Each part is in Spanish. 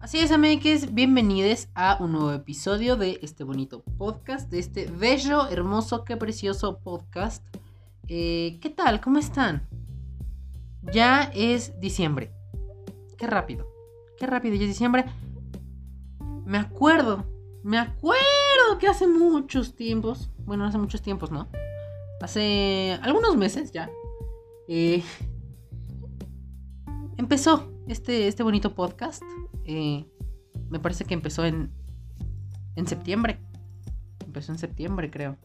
Así es, amigues, bienvenidos a un nuevo episodio de este bonito podcast, de este bello, hermoso, qué precioso podcast. Eh, ¿Qué tal? ¿Cómo están? Ya es diciembre. Qué rápido, qué rápido, ya es diciembre. Me acuerdo, me acuerdo que hace muchos tiempos, bueno, hace muchos tiempos, ¿no? Hace algunos meses ya. Eh, empezó este, este bonito podcast. Eh, me parece que empezó en, en septiembre. Empezó en septiembre, creo.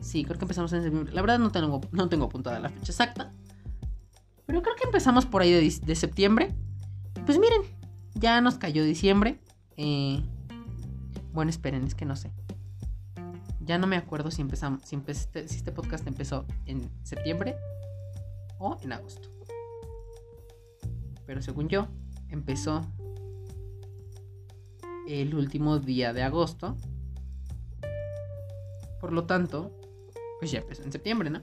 Sí, creo que empezamos en septiembre. La verdad no tengo, no tengo apuntada la fecha exacta. Pero creo que empezamos por ahí de, septiembre. Pues miren, ya nos cayó diciembre. Eh, bueno, esperen, es que no sé. Ya no me acuerdo si empezamos, si, si este podcast empezó en septiembre o en agosto. Pero según yo, empezó el último día de agosto. Por lo tanto, pues ya empezó en septiembre, ¿no?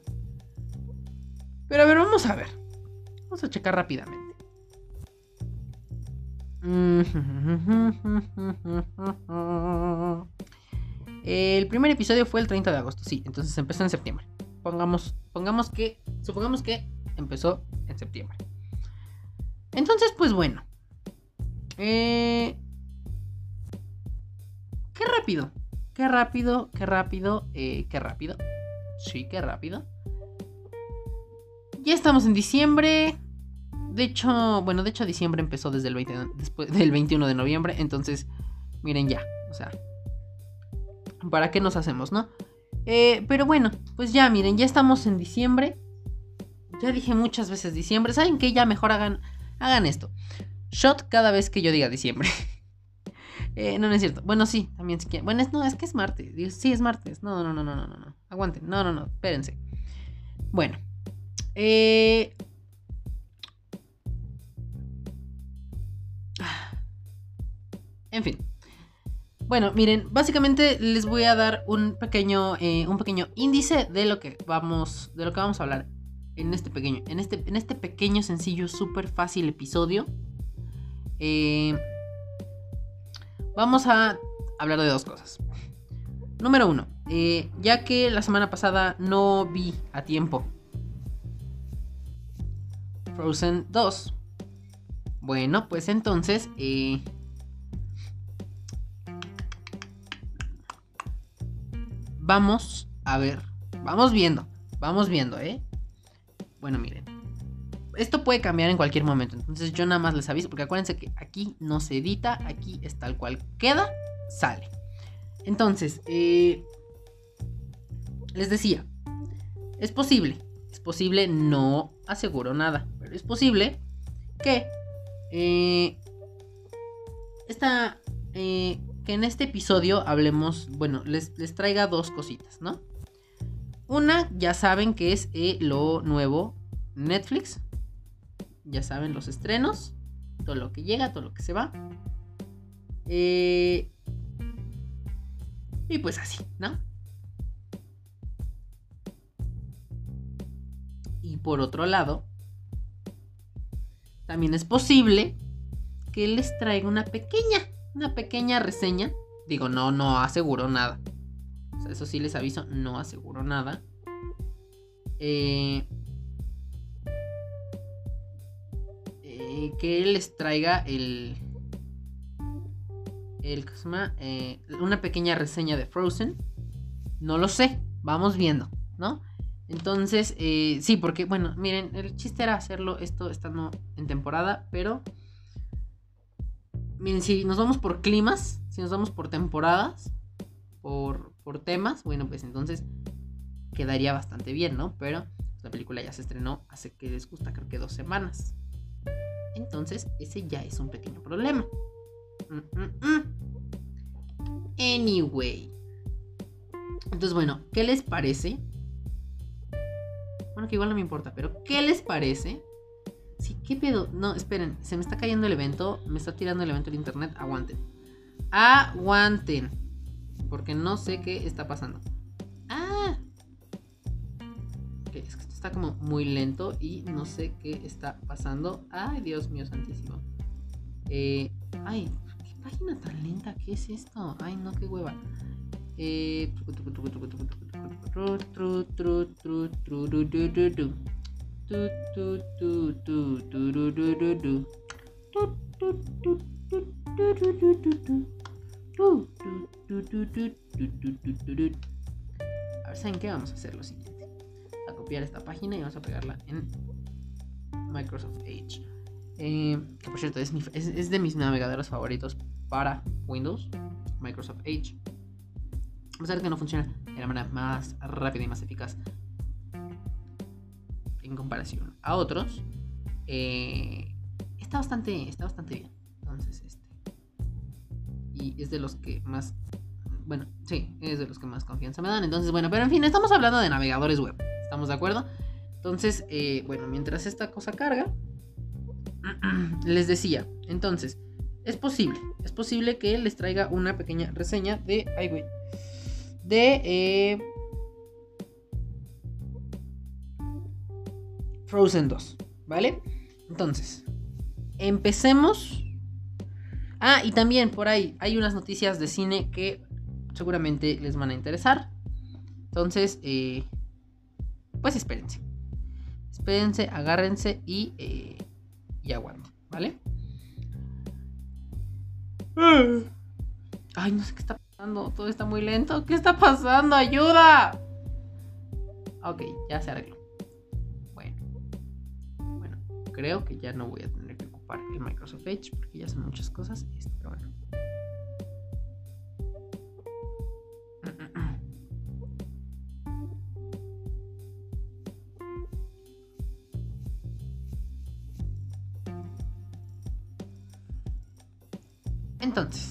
Pero a ver, vamos a ver. Vamos a checar rápidamente. El primer episodio fue el 30 de agosto, sí, entonces empezó en septiembre. Pongamos, pongamos que, supongamos que empezó en septiembre. Entonces, pues bueno. Eh, rápido. Qué rápido, qué rápido, eh, qué rápido. Sí, qué rápido. Ya estamos en diciembre. De hecho, bueno, de hecho diciembre empezó desde el 20, después del 21 de noviembre. Entonces, miren ya. O sea, ¿para qué nos hacemos, no? Eh, pero bueno, pues ya, miren, ya estamos en diciembre. Ya dije muchas veces diciembre. ¿Saben qué? Ya mejor hagan Hagan esto. Shot cada vez que yo diga diciembre. eh, no, no es cierto. Bueno, sí, también si quieren. Bueno, es, no, es que es martes. Sí, es martes. No, no, no, no, no, no. Aguanten. No, no, no. Espérense. Bueno. Eh... En fin. Bueno, miren, básicamente les voy a dar un pequeño, eh, un pequeño índice de lo que vamos, de lo que vamos a hablar en este pequeño, en este, en este pequeño, sencillo, súper fácil episodio. Eh, vamos a hablar de dos cosas. Número uno, eh, ya que la semana pasada no vi a tiempo Frozen 2. Bueno, pues entonces... Eh, vamos a ver. Vamos viendo. Vamos viendo, ¿eh? Bueno, miren. Esto puede cambiar en cualquier momento. Entonces yo nada más les aviso. Porque acuérdense que aquí no se edita. Aquí es tal cual queda. Sale. Entonces, eh, les decía. Es posible. Es posible. No aseguro nada. Pero es posible que... Eh, esta... Eh, que en este episodio hablemos... Bueno, les, les traiga dos cositas, ¿no? Una, ya saben que es lo nuevo Netflix. Ya saben los estrenos. Todo lo que llega, todo lo que se va. Eh, y pues así, ¿no? Y por otro lado, también es posible que les traiga una pequeña, una pequeña reseña. Digo, no, no aseguro nada eso sí les aviso, no aseguro nada. Eh, eh, que les traiga el. El, ¿cómo se llama? Eh, una pequeña reseña de Frozen. No lo sé, vamos viendo, ¿no? Entonces, sí, porque, bueno, miren, el chiste era hacerlo esto estando en temporada, pero. Miren, si nos vamos por climas, si nos vamos por temporadas, por, por temas, bueno, pues entonces quedaría bastante bien, ¿no? Pero la película ya se estrenó hace que les gusta, creo que dos semanas. Entonces, ese ya es un pequeño problema. Mm, mm, mm. Anyway. Entonces, bueno, ¿qué les parece? Bueno, que igual no me importa, pero ¿qué les parece? Sí, ¿qué pedo? No, esperen, se me está cayendo el evento, me está tirando el evento de internet, aguanten. Aguanten. Porque no sé qué está pasando. Ah. es que está como muy lento y no sé qué está pasando. Ay, Dios mío santísimo. Eh, Ay, qué página tan lenta, ¿qué es esto? Ay, no, qué hueva. Eh, a ver, ¿saben qué? Vamos a hacer lo siguiente. Copiar esta página y vamos a pegarla en Microsoft Edge. Eh, que por cierto, es, es, de mis navegadores favoritos para Windows, Microsoft Edge. A pesar de que no funciona de la manera más rápida y más eficaz en comparación a otros, eh, está, bastante, está bastante bien. Entonces, este. Y es de los que más bueno, sí, es de los que más confianza me dan. Entonces, bueno, pero en fin, estamos hablando de navegadores web. ¿Estamos de acuerdo? Entonces, eh, bueno, mientras esta cosa carga, les decía, entonces, es posible, es posible que les traiga una pequeña reseña de, ay, de eh, Frozen 2, ¿vale? Entonces, empecemos. Ah, y también por ahí hay unas noticias de cine que seguramente les van a interesar. Entonces, eh, pues espérense. Espérense, agárrense y, eh, y aguanten, ¿vale? Ay, no sé qué está pasando. Todo está muy lento. ¿Qué está pasando? ¡Ayuda! Ok, ya se arregló. Bueno. Bueno, creo que ya no voy a tener que ocupar el Microsoft Edge porque ya son muchas cosas. Pero bueno. Entonces.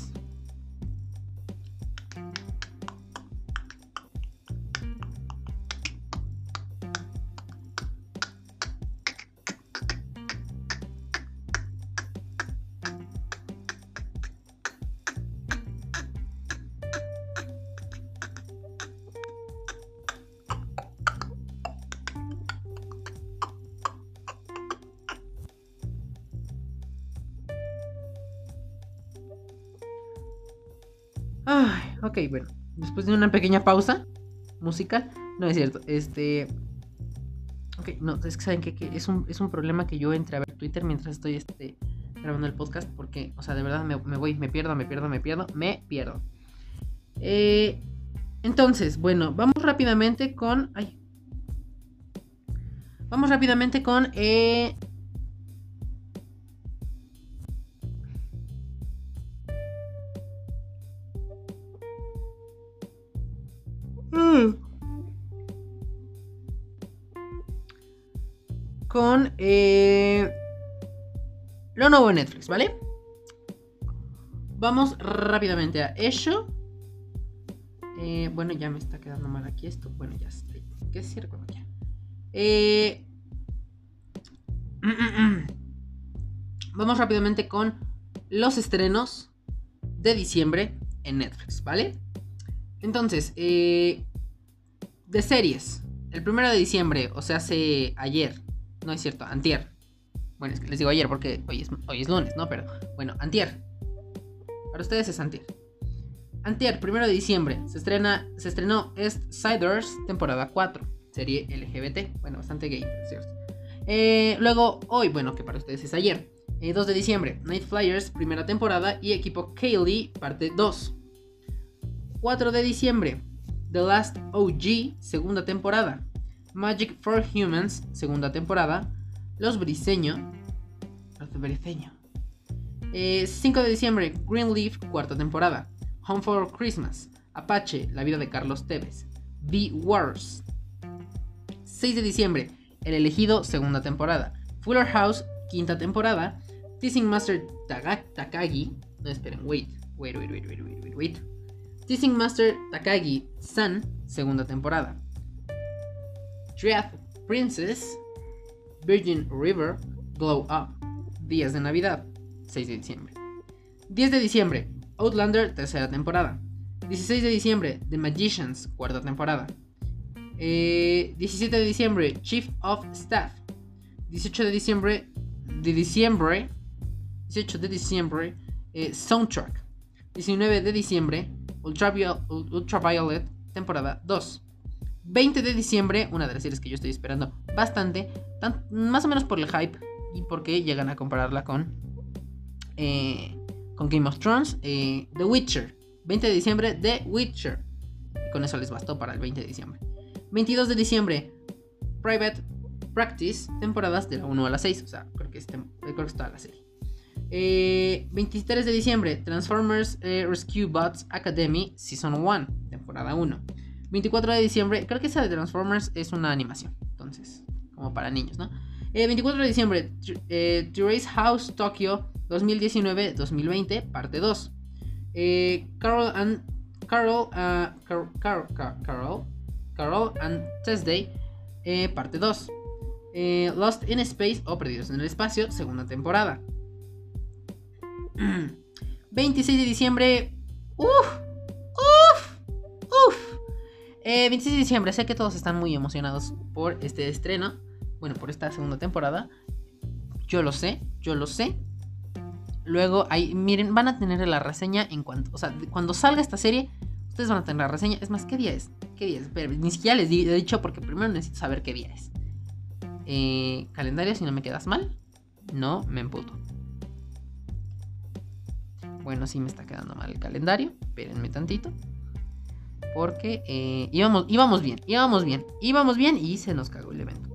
Bueno. Después de una pequeña pausa musical. No es cierto. Este. Ok, no, es que saben que, es, un, es un problema que yo entre a ver Twitter mientras estoy este, grabando el podcast. Porque, o sea, de verdad me, voy, me pierdo, me pierdo, me pierdo, me pierdo. Eh, entonces, bueno, vamos rápidamente con. Ay. Vamos rápidamente con. Eh, nuevo Netflix, ¿vale? Vamos rápidamente a eso. Eh, bueno, ya me está quedando mal aquí esto. Bueno, ya estoy. ¿Qué cuando ya? Eh, vamos rápidamente con los estrenos de diciembre en Netflix, ¿vale? Entonces, eh, de series. El primero de diciembre, o sea, hace ayer. No es cierto, antier. Bueno, es que les digo ayer porque hoy es, hoy es lunes, ¿no? Pero bueno, antier. Para ustedes es antier. Antier, primero de diciembre, se, estrena, se estrenó East Siders, temporada 4. Serie LGBT. Bueno, bastante gay, cierto. Eh, luego, hoy, bueno, que para ustedes es ayer. 2 eh, de diciembre, Night Flyers, primera temporada. Y equipo Kaylee, parte 2. 4 de diciembre, The Last OG, segunda temporada. Magic for Humans, segunda temporada. Los Briseño. Los Briseño. 5 eh, de diciembre, Greenleaf, cuarta temporada. Home for Christmas. Apache, la vida de Carlos Tevez. The Wars. 6 de diciembre, El elegido, segunda temporada. Fuller House, quinta temporada. Teasing Master Takagi. No esperen, wait, wait, wait, wait, wait, wait, wait. Teasing Master Takagi San, segunda temporada. Dread Princess, Virgin River, Glow Up, Días de Navidad, 6 de diciembre. 10 de diciembre, Outlander, tercera temporada. 16 de diciembre, The Magicians, cuarta temporada. 17 eh, de diciembre, Chief of Staff. 18 de diciembre, de diciembre, 18 de diciembre, eh, Soundtrack. 19 de diciembre, Ultraviolet, temporada 2. 20 de diciembre, una de las series que yo estoy esperando bastante, más o menos por el hype y porque llegan a compararla con, eh, con Game of Thrones, eh, The Witcher. 20 de diciembre, The Witcher. Con eso les bastó para el 20 de diciembre. 22 de diciembre, Private Practice, temporadas de la 1 a la 6. O sea, creo que, creo que está la serie. 23 de diciembre, Transformers Rescue Bots Academy Season 1, temporada 1. 24 de diciembre, creo que esa de Transformers es una animación, entonces, como para niños, ¿no? 24 de diciembre, eh, House Tokyo 2019-2020, parte 2. Carol and Carol, Carol, Carol, Carol, and Tuesday, parte 2. Lost in Space o Perdidos en el Espacio, segunda temporada. 26 de diciembre. Uf, uf. 26 de diciembre. Sé que todos están muy emocionados por este estreno. Bueno, por esta segunda temporada. Yo lo sé, yo lo sé. Luego, ahí, miren, van a tener la reseña en cuanto. O sea, cuando salga esta serie, ustedes van a tener la reseña. Es más, ¿qué día es? ¿Qué día es? Ni siquiera les he dicho porque primero necesito saber qué día es. Eh, calendario, si no me quedas mal. No me emputo. Bueno, sí me está quedando mal el calendario. Espérenme tantito. Porque eh, íbamos, íbamos bien, íbamos bien, íbamos bien y se nos cagó el evento.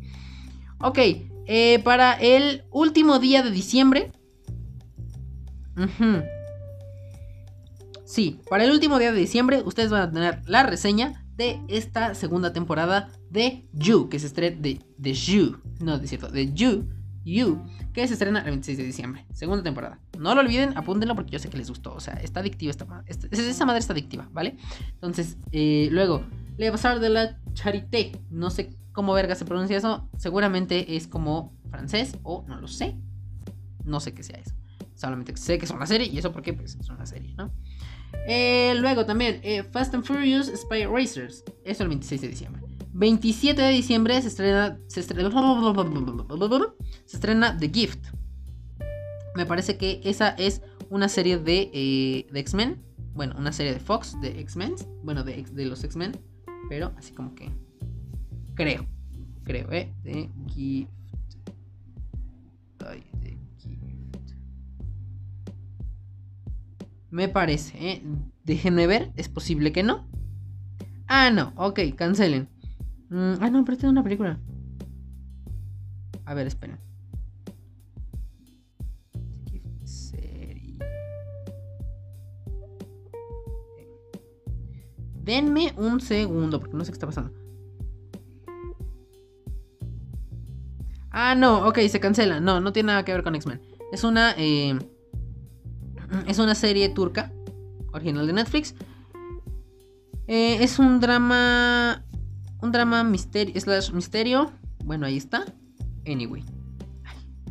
Ok, eh, para el último día de diciembre. Sí, para el último día de diciembre ustedes van a tener la reseña de esta segunda temporada de You, que se estrena de, de You, no, es cierto, de You, You, que se estrena el 26 de diciembre, segunda temporada. No lo olviden, apúntenlo porque yo sé que les gustó. O sea, está adictiva esta madre. esa madre está adictiva, ¿vale? Entonces, eh, luego, Le Bazar de la Charité. No sé cómo verga se pronuncia eso. Seguramente es como francés o no lo sé. No sé qué sea eso. Solamente sé que es una serie y eso porque pues, es una serie, ¿no? Eh, luego también, eh, Fast and Furious Spy Racers. Eso el 26 de diciembre. 27 de diciembre se estrena, se estrena, se estrena The Gift. Me parece que esa es una serie de, eh, de X-Men. Bueno, una serie de Fox de X-Men. Bueno, de, de los X-Men. Pero así como que... Creo. Creo, ¿eh? The Gift. Me parece, ¿eh? Déjenme ver. Es posible que no. Ah, no. Ok, cancelen. Mm, ah, no, pero tengo una película. A ver, esperen. Denme un segundo, porque no sé qué está pasando. Ah, no, ok, se cancela. No, no tiene nada que ver con X-Men. Es una. Eh, es una serie turca. Original de Netflix. Eh, es un drama un drama misterio, slash misterio. Bueno, ahí está. Anyway.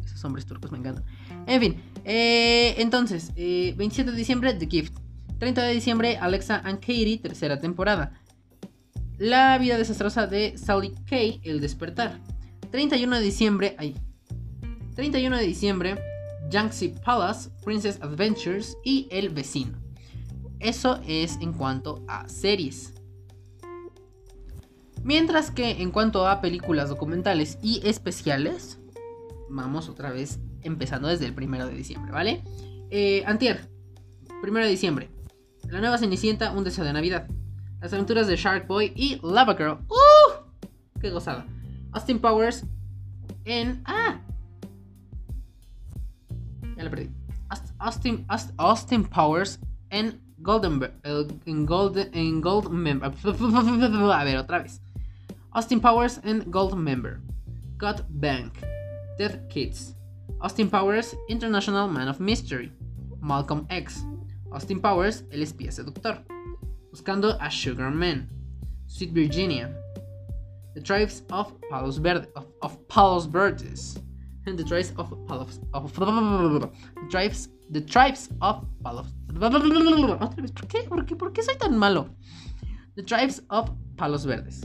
esos hombres turcos me encantan. En fin. Eh, entonces, 27 eh, de diciembre, The Gift. 30 de diciembre, Alexa and Katie, tercera temporada. La vida desastrosa de Sally Kay, El despertar. 31 de diciembre, ahí. 31 de diciembre, Yangtze Palace, Princess Adventures y El vecino. Eso es en cuanto a series. Mientras que en cuanto a películas documentales y especiales, vamos otra vez empezando desde el primero de diciembre, ¿vale? Eh, Antier, primero de diciembre. La nueva Cenicienta, un deseo de Navidad. Las aventuras de Shark Boy y Lava Girl. ¡Uh! ¡Qué gozada! Austin Powers en. ¡Ah! Ya la perdí. Austin, Austin Powers en Golden. En Golden. En. A ver, otra vez. Austin Powers and Gold Member, God Bank, Dead Kids, Austin Powers, International Man of Mystery, Malcolm X, Austin Powers, El espía seductor, Buscando a Sugar Man, Sweet Virginia, The Tribes of Palos Verdes, of, of Palos Verdes, and the Tribes of Palos, of, the Tribes, the Tribes of Palos. ¿Por qué? ¿Por qué? ¿Por qué soy tan malo? The Tribes of Palos Verdes.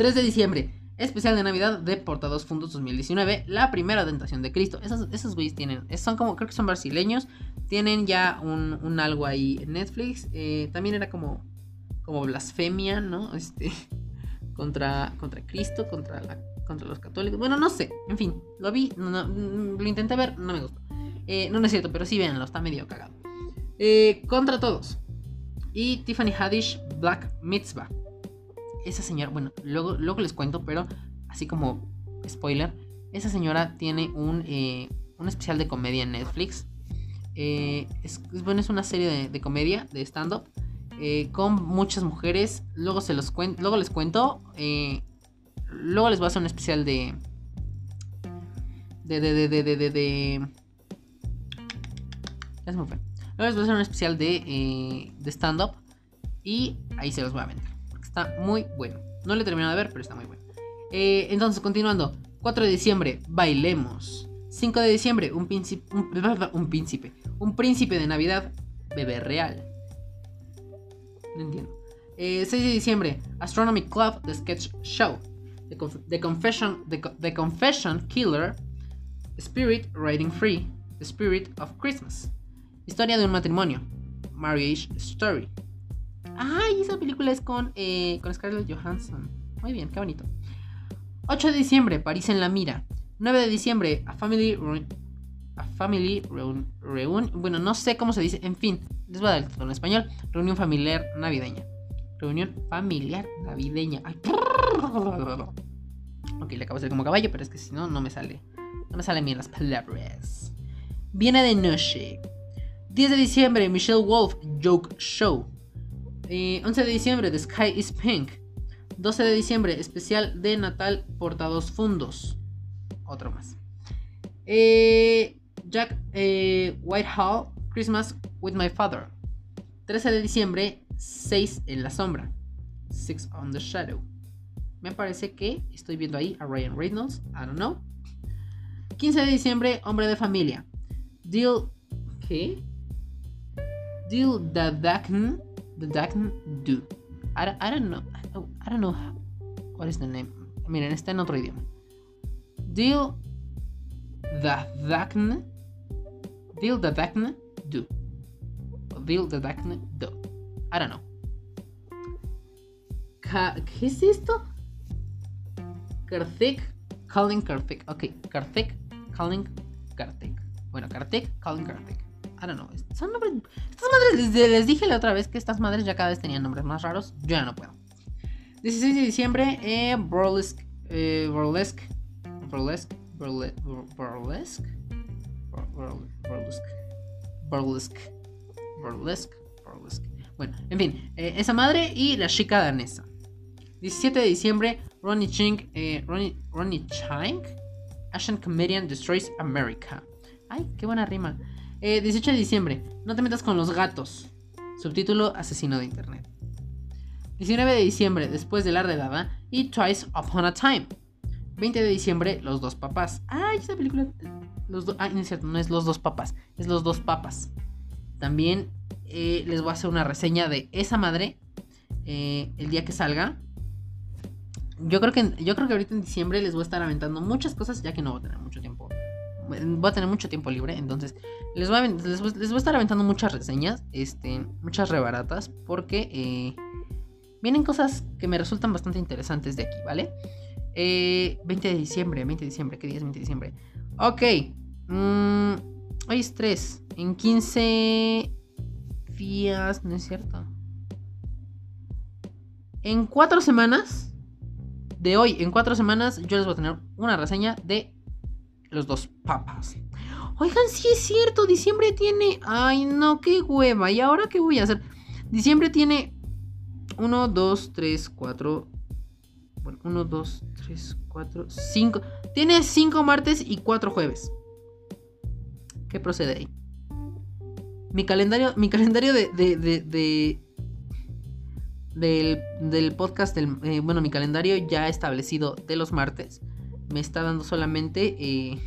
3 de diciembre, Especial de Navidad de Portados Fundos 2019, La Primera Tentación de Cristo. Esos, esos güeyes tienen, son como, creo que son brasileños, tienen ya un, algo ahí en Netflix. Eh, también era como, como blasfemia, ¿no? Este, contra, contra Cristo, contra, contra los católicos. Bueno, no sé, en fin, lo vi, lo intenté ver, no me gustó. Eh, no, es cierto, pero sí véanlo, está medio cagado. Eh, contra todos. Y Tiffany Haddish Black Mitzvah esa señora, bueno, luego, luego les cuento, pero así como spoiler, esa señora tiene un, eh, un especial de comedia en Netflix. Eh, es, bueno, es una serie de, comedia, de stand-up, eh, con muchas mujeres. Luego, se los luego les cuento. luego les voy a hacer un especial de... De, de, de, de, de, me fue. Luego les voy a hacer un especial de, de stand-up. Y ahí se los voy a vender. Está muy bueno. No lo he terminado de ver, pero está muy bueno. Eh, entonces, continuando. 4 de diciembre, bailemos. 5 de diciembre, un príncipe. Un, príncipe. Un príncipe de Navidad, bebé real. No entiendo. 6 eh, de diciembre, Astronomy Club, The Sketch Show. The, Confession, the, Confession Killer, Spirit Riding Free, The Spirit of Christmas. Historia de un matrimonio, Marriage Story. Ay, esa película es con, eh, con Scarlett Johansson. Muy bien, qué bonito. 8 de diciembre, París en la mira. 9 de diciembre, A Family A Family Reunion. Bueno, no sé cómo se dice. En fin, les voy a dar el título en español. Reunión familiar navideña. Reunión familiar navideña. Ay. Ok, le acabo de hacer como caballo, pero es que si no, no me sale. No me salen bien las palabras. Viene de noche. 10 de diciembre, Michelle Wolf, Joke Show. 11 de diciembre, The Sky is Pink. 12 de diciembre, especial de Natal Portados Fundos. Otro más. Eh, Jack eh, Whitehall, Christmas with My Father. 13 de diciembre, 6 en la sombra. Six on the Shadow. Me parece que estoy viendo ahí a Ryan Reynolds. I don't know. 15 de diciembre, Hombre de Familia. Deal. ¿Qué? Deal the Dakn the Dagn do. I, I don't know. I don't know what is the name. Miren, está en otro idioma. Deal the Dagn do. Deal the Dagn do. I don't know. ¿Qué es esto? Karthik calling Karthik. Ok, Karthik calling Karthik. Bueno, Karthik calling Karthik. I don't know. Son nombres. Estas madres, les, dije la otra vez que estas madres ya cada vez tenían nombres más raros. Yo ya no puedo. 16 de diciembre, eh, Burlesque. Eh, burlesque. Burlesque. Burlesque. Burlesque. Burlesque. Burlesque. Burlesque. Bueno, en fin, eh, esa madre y la chica danesa. 17 de diciembre, Ronnie Ching, eh, Ronnie, Ronnie Chang, Asian Comedian Destroys America. Ay, qué buena rima. 18 eh, de diciembre, no te metas con los gatos. Subtítulo Asesino de Internet. 19 de diciembre, después de la redada. Y Twice Upon a Time. 20 de diciembre, Los dos papás. Ay, esa película. Los no es cierto, no es Los dos papás, es Los dos papas. También eh, les voy a hacer una reseña de esa madre eh, el día que salga. Yo creo que, yo creo que ahorita en diciembre les voy a estar aventando muchas cosas, ya que no voy a tener mucho tiempo voy a tener mucho tiempo libre, entonces les voy a, estar aventando muchas reseñas, este, muchas rebaratas, porque eh, vienen cosas que me resultan bastante interesantes de aquí, ¿vale? 20 eh, de diciembre, 20 de diciembre, ¿qué día es 20 de diciembre? Ok, mm, hoy es 3, en 15 días, no es cierto. En 4 semanas, de hoy, en 4 semanas, yo les voy a tener una reseña de los dos papas. Oigan, sí es cierto, diciembre tiene... Ay, no, qué hueva. ¿Y ahora qué voy a hacer? Diciembre tiene 1, 2, 3, 4... Bueno, 1, 2, 3, 4, 5... Tiene 5 martes y 4 jueves. ¿Qué procede ahí? Mi calendario, mi calendario de, de, de, del, del, podcast, del, eh, bueno, mi calendario ya establecido de los martes me está dando solamente eh,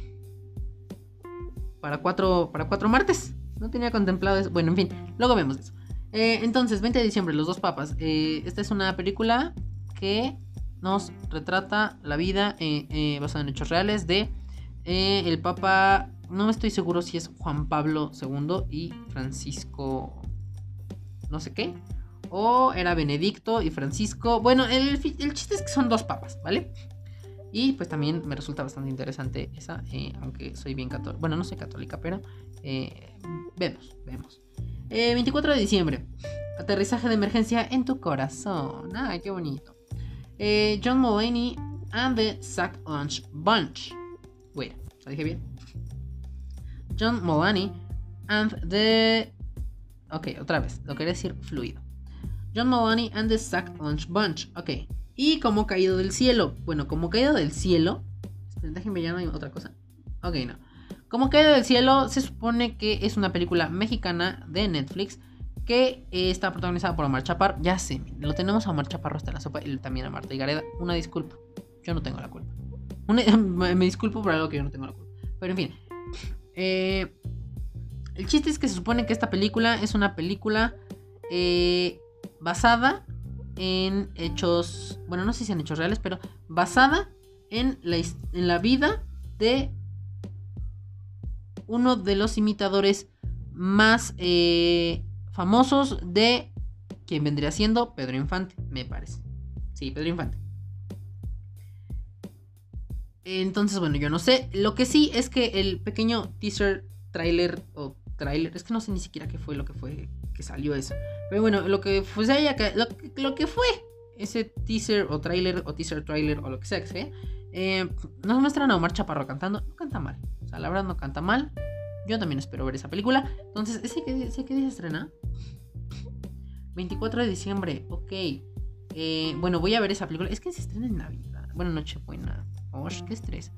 para, cuatro, para cuatro martes. No tenía contemplado eso. Bueno, en fin, luego vemos eso. Eh, entonces, 20 de diciembre, Los dos papas. Eh, esta es una película que nos retrata la vida basada en hechos reales de el Papa, no estoy seguro si es Juan Pablo II y Francisco, no sé qué, o era Benedicto y Francisco. Bueno, el, el chiste es que son dos papas, ¿vale? Y pues también me resulta bastante interesante esa, eh, aunque soy bien católica. Bueno, no soy católica, pero eh, vemos, vemos. 24 eh, de diciembre. Aterrizaje de emergencia en tu corazón. Ay, qué bonito. John Mulaney and the Sack Lunch Bunch. Bueno, ¿lo dije bien? John Mulaney and the... Ok, otra vez. Lo quería decir fluido. John Mulaney and the Sack Lunch Bunch. Ok, y como caído del cielo. Bueno, como caído del cielo. Déjenme ya no hay otra cosa. Ok, no. Como caído del cielo se supone que es una película mexicana de Netflix que está protagonizada por Omar Chaparro. Ya sé, lo tenemos a Omar Chaparro hasta la sopa y también a Marta y Gareda. Una disculpa. Yo no tengo la culpa. me disculpo por algo que yo no tengo la culpa. Pero en fin. Eh, el chiste es que se supone que esta película es una película eh, basada en hechos, bueno, no sé si en hechos reales, pero basada en la, en la vida de uno de los imitadores más eh, famosos de quien vendría siendo Pedro Infante, me parece. Sí, Pedro Infante. Entonces, bueno, yo no sé. Lo que sí es que el pequeño teaser, trailer o trailer, es que no sé ni siquiera qué fue lo que fue que salió eso. Pero bueno, lo que fue, lo, lo que fue ese teaser o trailer o teaser trailer o lo que sea que sea, eh, nos muestran a Omar Chaparro cantando. No canta mal. O sea, la verdad no canta mal. Yo también espero ver esa película. Entonces, ¿ese que, ese que se estrena? 24 de diciembre, ok. Eh, bueno, voy a ver esa película. Es que se estrena en Navidad. Bueno, Nochebuena. Oh, qué estrés.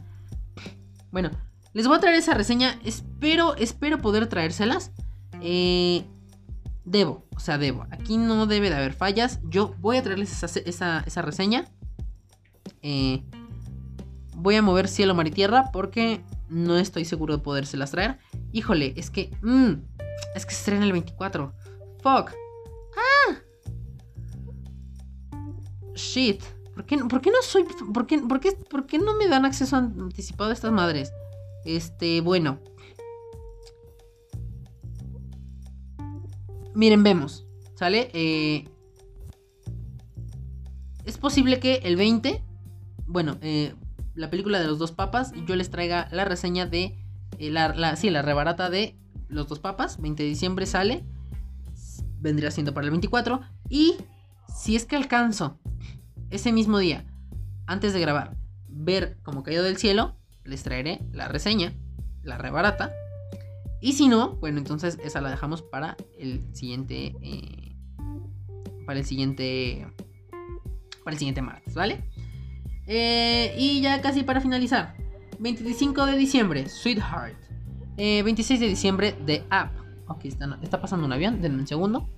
Bueno, les voy a traer esa reseña. Espero, espero poder traérselas. Eh, debo, o sea, debo. Aquí no debe de haber fallas. Yo voy a traerles esa, reseña. Eh, voy a mover cielo, mar y tierra porque no estoy seguro de podérselas traer. Híjole, es que... Mm, es que se estrena el 24. Fuck. Ah. Shit. ¿Por qué, ¿Por qué, no soy... Por qué, por, qué, ¿Por qué no me dan acceso anticipado a estas madres? Este, bueno. Miren, vemos. ¿Sale? Eh, es posible que el 20, bueno, eh, la película de los dos papas, yo les traiga la reseña de, eh, la, sí, la rebarata de los dos papas, 20 de diciembre sale, vendría siendo para el 24, y si es que alcanzo ese mismo día, antes de grabar, ver como caído del cielo, les traeré la reseña, la rebarata, y si no, bueno, entonces esa la dejamos para el siguiente. Eh, para el siguiente. Para el siguiente martes, ¿vale? Eh, y ya casi para finalizar. 25 de diciembre, Sweetheart. 26 eh, de diciembre, The App. Ok, está, está pasando un avión, denme un segundo.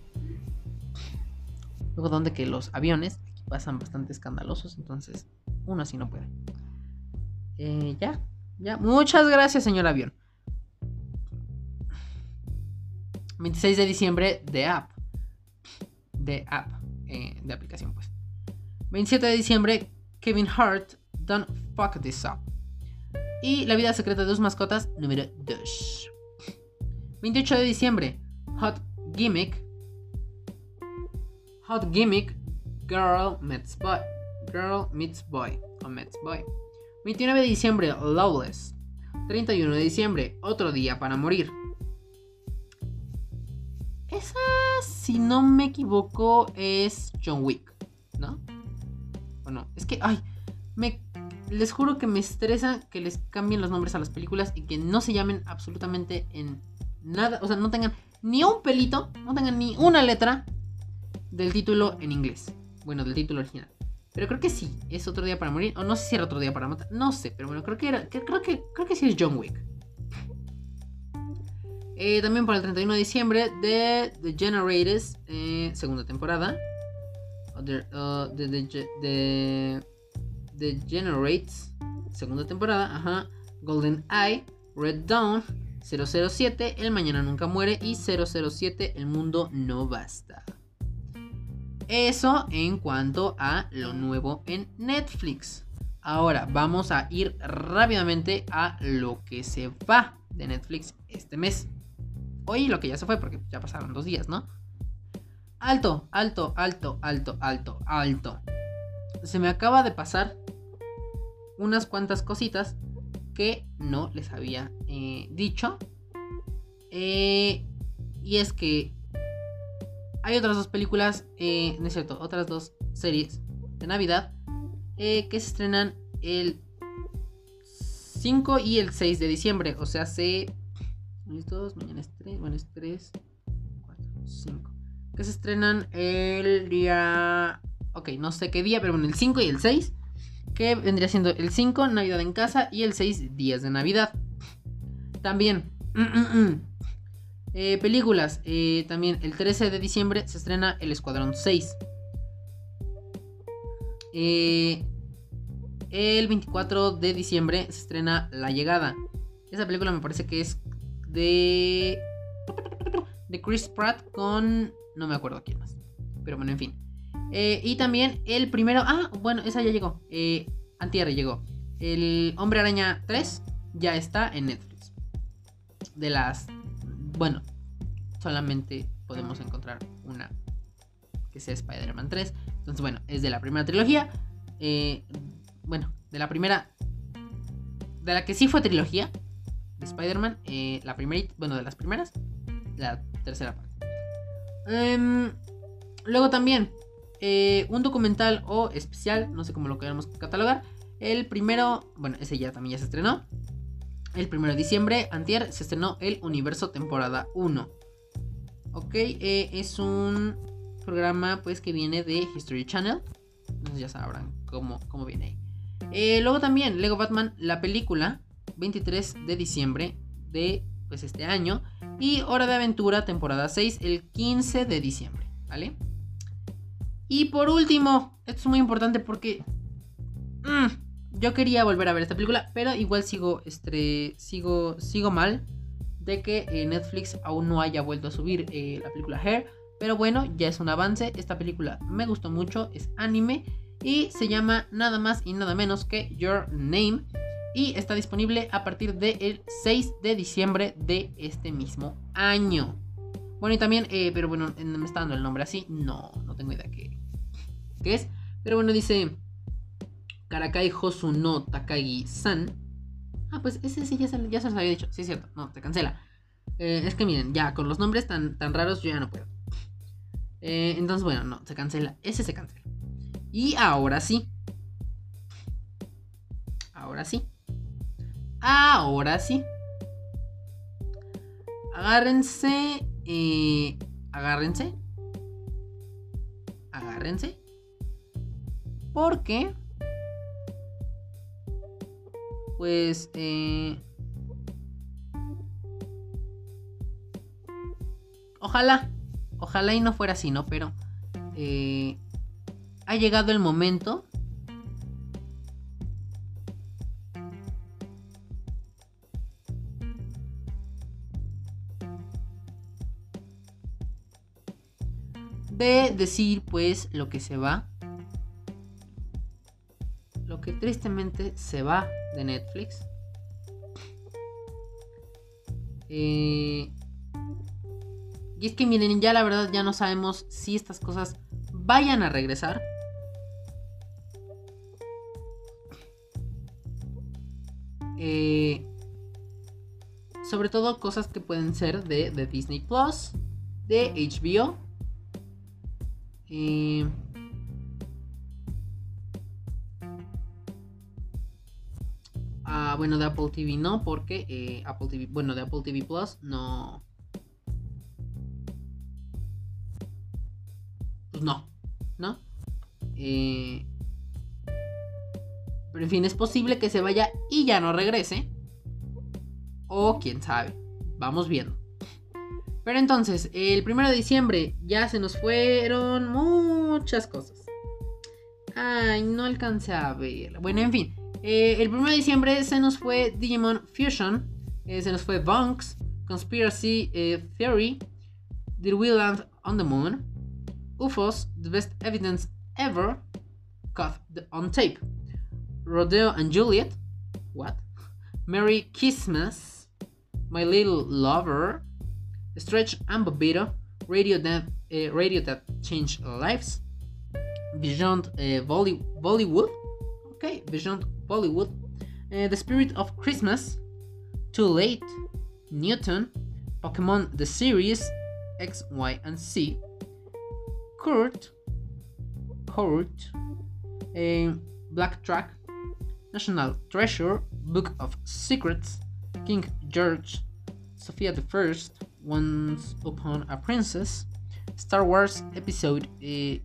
Luego, donde que los aviones pasan bastante escandalosos, entonces uno así no puede. Ya, ya. Muchas gracias, señor avión. 26 de diciembre, de app. De app. Eh, de aplicación, pues. 27 de diciembre, Kevin Hart, Don't Fuck This Up. Y La vida secreta de dos mascotas, número 2. 28 de diciembre, Hot Gimmick. Hot Gimmick, Girl Meets Boy. Girl Meets Boy. O Meets Boy. 29 de diciembre, Lawless. 31 de diciembre, Otro Día para Morir. Esa, si no me equivoco, es John Wick, ¿no? Bueno, es que, ay, me, les juro que me estresa que les cambien los nombres a las películas y que no se llamen absolutamente en nada, o sea, no tengan ni un pelito, no tengan ni una letra del título en inglés. Bueno, del título original. Pero creo que sí, es otro día para morir. O no sé si era otro día para matar. No sé, pero bueno, creo que era. Creo que, creo que sí es John Wick. Eh, también para el 31 de diciembre de The Generators, eh, segunda temporada. De The, Generates, segunda temporada. Ajá. Golden Eye, Red Dawn, 007, El Mañana Nunca Muere y 007, El Mundo No Basta. Eso en cuanto a lo nuevo en Netflix. Ahora vamos a ir rápidamente a lo que se va de Netflix este mes. Hoy lo que ya se fue, porque ya pasaron dos días, ¿no? Alto, alto, alto, alto, alto, alto. Se me acaba de pasar unas cuantas cositas que no les había eh, dicho. Eh, y es que hay otras dos películas, eh, no es cierto, otras dos series de Navidad que se estrenan el 5 y el 6 de diciembre. O sea, se. ¿Listos? Mañana es 3. Bueno, es 3, 4, 5. Que se estrenan el día. Ok, no sé qué día, pero bueno, el 5 y el 6. Que vendría siendo el 5, Navidad en casa. Y el 6, días de Navidad. También. Eh, películas. Eh, también el 13 de diciembre se estrena El Escuadrón 6. Eh, el 24 de diciembre se estrena La Llegada. Esa película me parece que es de. de Chris Pratt con. no me acuerdo quién más. Pero bueno, en fin. Y también el primero. Ah, bueno, esa ya llegó. Antierre llegó. El Hombre Araña 3 ya está en Netflix. De las. Bueno, solamente podemos encontrar una que sea Spider-Man 3. Entonces, bueno, es de la primera trilogía. Eh, bueno, de la primera, de la que sí fue trilogía de Spider-Man, eh, la primera, bueno, de las primeras, la tercera parte. Em, luego también, eh, un documental o especial, no sé cómo lo queremos catalogar. El primero, bueno, ese ya también ya se estrenó. El primero de diciembre, antier, se estrenó El Universo temporada 1. Ok, eh, es un programa pues que viene de History Channel. Entonces ya sabrán cómo, cómo viene ahí. Eh, luego también Lego Batman, la película, 23 de diciembre de pues, este año. Y Hora de Aventura, temporada 6, el 15 de diciembre, ¿vale? Y por último, esto es muy importante porque mm, yo quería volver a ver esta película, pero igual sigo, este, sigo, sigo mal de que eh, Netflix aún no haya vuelto a subir eh, la película Hair. Pero bueno, ya es un avance. Esta película me gustó mucho, es anime y se llama nada más y nada menos que Your Name y está disponible a partir del 6 de diciembre de este mismo año. Bueno, y también, eh, pero bueno, me está dando el nombre así, no, no tengo idea qué, qué es. Pero bueno, dice Karakai Hosu no Takagi-san. Ah, pues ese sí ya se, ya se los había dicho, sí es cierto, no, se cancela. Eh, es que miren, ya con los nombres tan, tan raros yo ya no puedo. Eh, entonces, bueno, no, se cancela, ese se cancela. Y ahora sí. Ahora sí. Ahora sí. Agárrense. Eh, agárrense. Agárrense. Porque. Pues. Eh, ojalá. Ojalá y no fuera así, ¿no? Pero. Eh, ha llegado el momento de decir pues lo que se va. Lo que tristemente se va de Netflix. Eh, y es que miren, ya la verdad ya no sabemos si estas cosas vayan a regresar. Eh, sobre todo cosas que pueden ser de, Disney Plus, de HBO. Eh, bueno, de Apple TV no, porque eh, Apple TV, bueno, de Apple TV Plus no. Pues no, ¿no? Eh, pero en fin, es posible que se vaya y ya no regrese. O quién sabe. Vamos viendo. Pero entonces, el 1 de diciembre ya se nos fueron muchas cosas. Ay, no alcancé a ver. Bueno, en fin. Eh, el 1 de diciembre se nos fue Digimon Fusion. Eh, se nos fue Bunks. Conspiracy eh, Theory. The Wheeland on the Moon. UFOs, the best evidence ever caught on tape. Rodeo and Juliet. What? Merry Christmas. My Little Lover. Stretch and Bobito. Radio that, radio that changed lives. Beyond Bolly Bollywood. Okay, Beyond Bollywood. Uh, the Spirit of Christmas. Too Late. Newton. Pokemon the series. X, Y, and Z. Kurt. Kurt. Uh, Black Track. National Treasure. Book of Secrets. King George. Sophia the First. Once Upon a Princess. Star Wars Episode. Uh,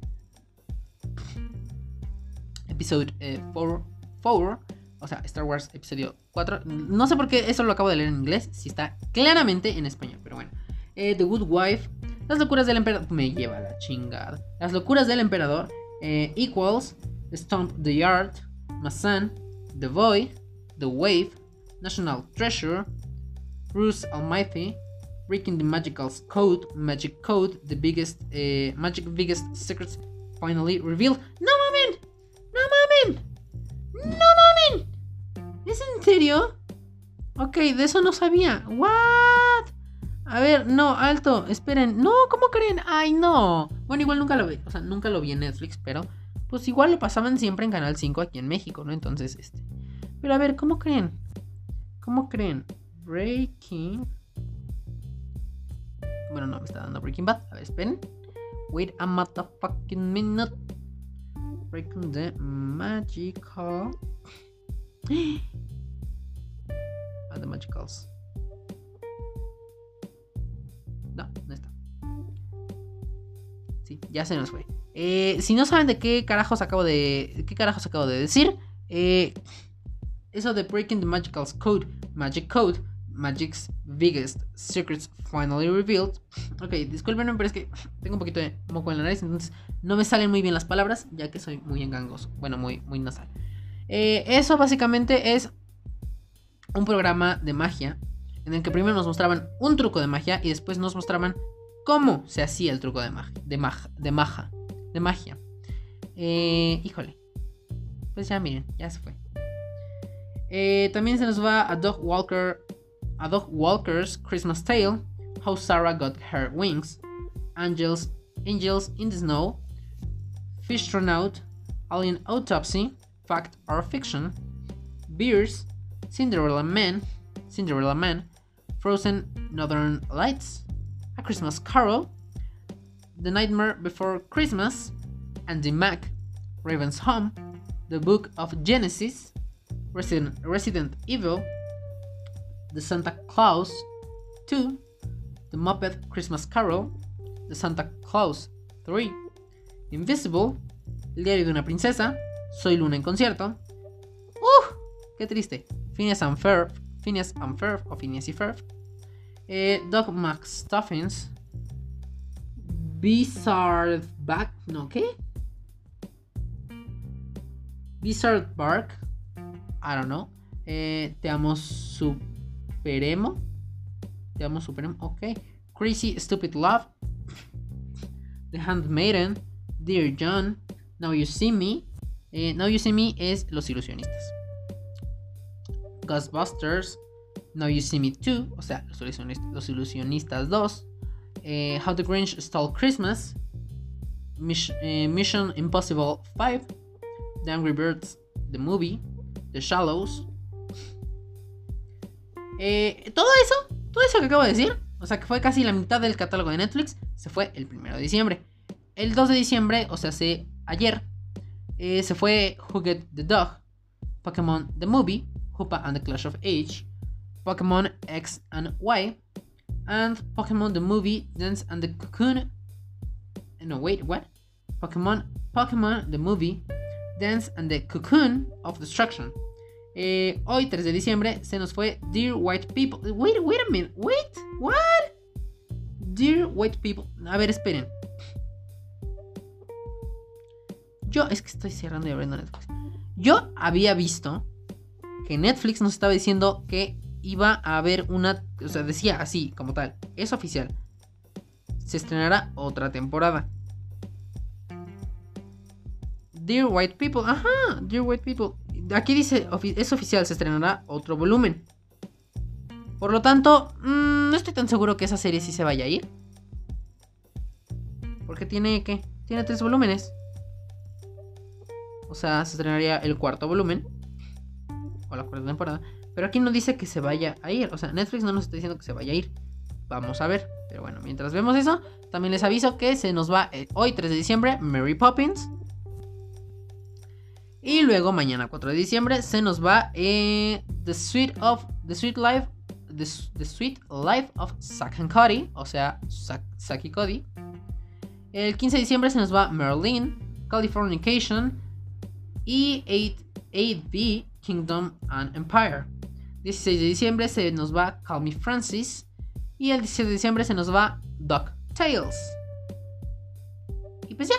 episode 4. Uh, 4 o sea, Star Wars Episodio 4. No sé por qué eso lo acabo de leer en inglés, si está claramente en español, pero bueno. Eh, the Good Wife, Las locuras del emperador, me lleva la chingada. Las locuras del emperador, eh, Equals, Stomp the Yard, Masan, The Void, The Wave, National Treasure, Bruce Almighty, Breaking the Magical Code, Magic Code, The Biggest, eh, Magic Biggest Secrets Finally Revealed. ¡No ¿Es en serio? Ok, de eso no sabía. ¿What? A ver, no, alto, esperen. No, ¿cómo creen? Ay, no. Bueno, igual nunca lo vi, o sea, nunca lo vi en Netflix, pero pues igual lo pasaban siempre en Canal 5 aquí en México, ¿no? Entonces, este. Pero a ver, ¿cómo creen? ¿Cómo creen? Breaking. Bueno, no, me está dando Breaking Bad. A ver, esperen. Wait a motherfucking minute. Breaking the magical. The magicals. No, no está. Sí, ya se nos fue. Eh, si no saben de qué carajos acabo de. ¿Qué carajos acabo de decir? Eh, eso de Breaking the Magical's Code, Magic Code, Magic's Biggest Secrets Finally Revealed. Ok, disculpen, pero es que tengo un poquito de moco en la nariz, entonces no me salen muy bien las palabras, ya que soy muy engangoso. Bueno, muy, muy nasal. Eh, eso básicamente es un programa de magia en el que primero nos mostraban un truco de magia y después nos mostraban cómo se hacía el truco de magia. De, magia, de, maja, de magia. Eh, híjole. Pues ya miren, ya se fue. Eh, también se nos va a Dog Walker. A Dog Walker's Christmas Tale. How Sarah Got Her Wings. Angels, Angels in the Snow. Fishtronaut. Alien Autopsy. Fact or Fiction. Beers. Cinderella Man. Cinderella Man. Frozen Northern Lights. A Christmas Carol. The Nightmare Before Christmas. Andy Mac. Raven's Home. The Book of Genesis. Resident, Resident Evil, The Santa Claus 2, The Muppet Christmas Carol, The Santa Claus 3, Invisible, El diario de una princesa, Soy Luna en concierto. ¡Uh! ¡Qué triste! Phineas and Ferb, Phineas and Ferb o Phineas y Ferb. Eh, Doc McStuffins. Bizarre Back. ¿No qué? Bizarre Bark. I don't know. Eh, te amo Superemo. Te amo Superemo. Ok. Crazy Stupid Love. The Handmaiden. Dear John. Now You See Me. Eh, Now You See Me es Los Ilusionistas. Ghostbusters. Now You See Me 2. O sea, Los Ilusionistas, los ilusionistas 2. Eh, How the Grinch Stole Christmas. Eh, Mission Impossible 5. The Angry Birds, The Movie. The Shallows. Eh, todo eso, todo eso que acabo de decir, o sea que fue casi la mitad del catálogo de Netflix, se fue el 1 de diciembre. El 2 de diciembre, o sea, hace ayer, se fue Who Get the Dog, Pokémon The Movie, Hoopa and the Clash of Age, Pokémon X and Y, and Pokémon The Movie, Dance and the Cocoon. No, wait, what? Pokémon, Pokémon The Movie, Dance and the Cocoon of Destruction. Eh, hoy, 3 de diciembre, se nos fue Dear White People. Wait, wait a minute. Wait, what? Dear White People. A ver, esperen. Yo, es que estoy cerrando y abriendo Netflix. Yo había visto que Netflix nos estaba diciendo que iba a haber una. O sea, decía así, como tal. Es oficial. Se estrenará otra temporada. Dear White People. Ajá, Dear White People. Aquí dice, es oficial, se estrenará otro volumen. Por lo tanto, mm, no estoy tan seguro que esa serie sí se vaya a ir. Porque tiene, ¿qué? Tiene tres volúmenes. O sea, se estrenaría el cuarto volumen. O la cuarta temporada. Pero aquí no dice que se vaya a ir. O sea, Netflix no nos está diciendo que se vaya a ir. Vamos a ver. Pero bueno, mientras vemos eso, también les aviso que se nos va eh, hoy 3 de diciembre Mary Poppins. Y luego mañana 4 de diciembre se nos va eh, The Sweet of The Sweet Life The, Life of Zack and Cody, o sea, Zack, Cody. El 15 de diciembre se nos va Merlin, Californication y 8, Kingdom and Empire. 16 de diciembre se nos va Call Me Francis y el 17 de diciembre se nos va Duck Tales. Y pues ya,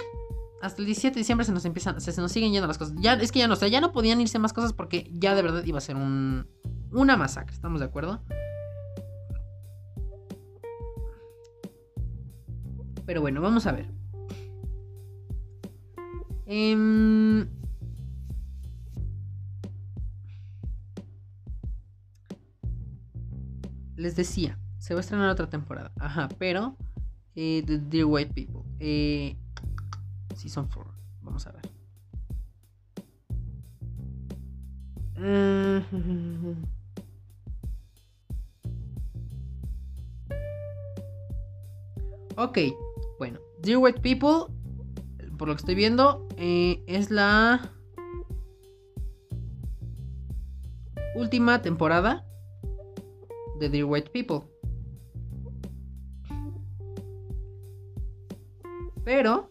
hasta el 17 de diciembre se nos empiezan, se, nos siguen yendo las cosas. Ya, es que ya no, o ya no podían irse más cosas porque ya de verdad iba a ser un, una masacre, ¿estamos de acuerdo? Pero bueno, vamos a ver. Em, les decía, se va a estrenar otra temporada. Ajá, pero eh, The Dear White People. Eh, Season 4. Vamos a ver. Ok, bueno, Dear White People, por lo que estoy viendo, eh, es la última temporada de Dear White People. Pero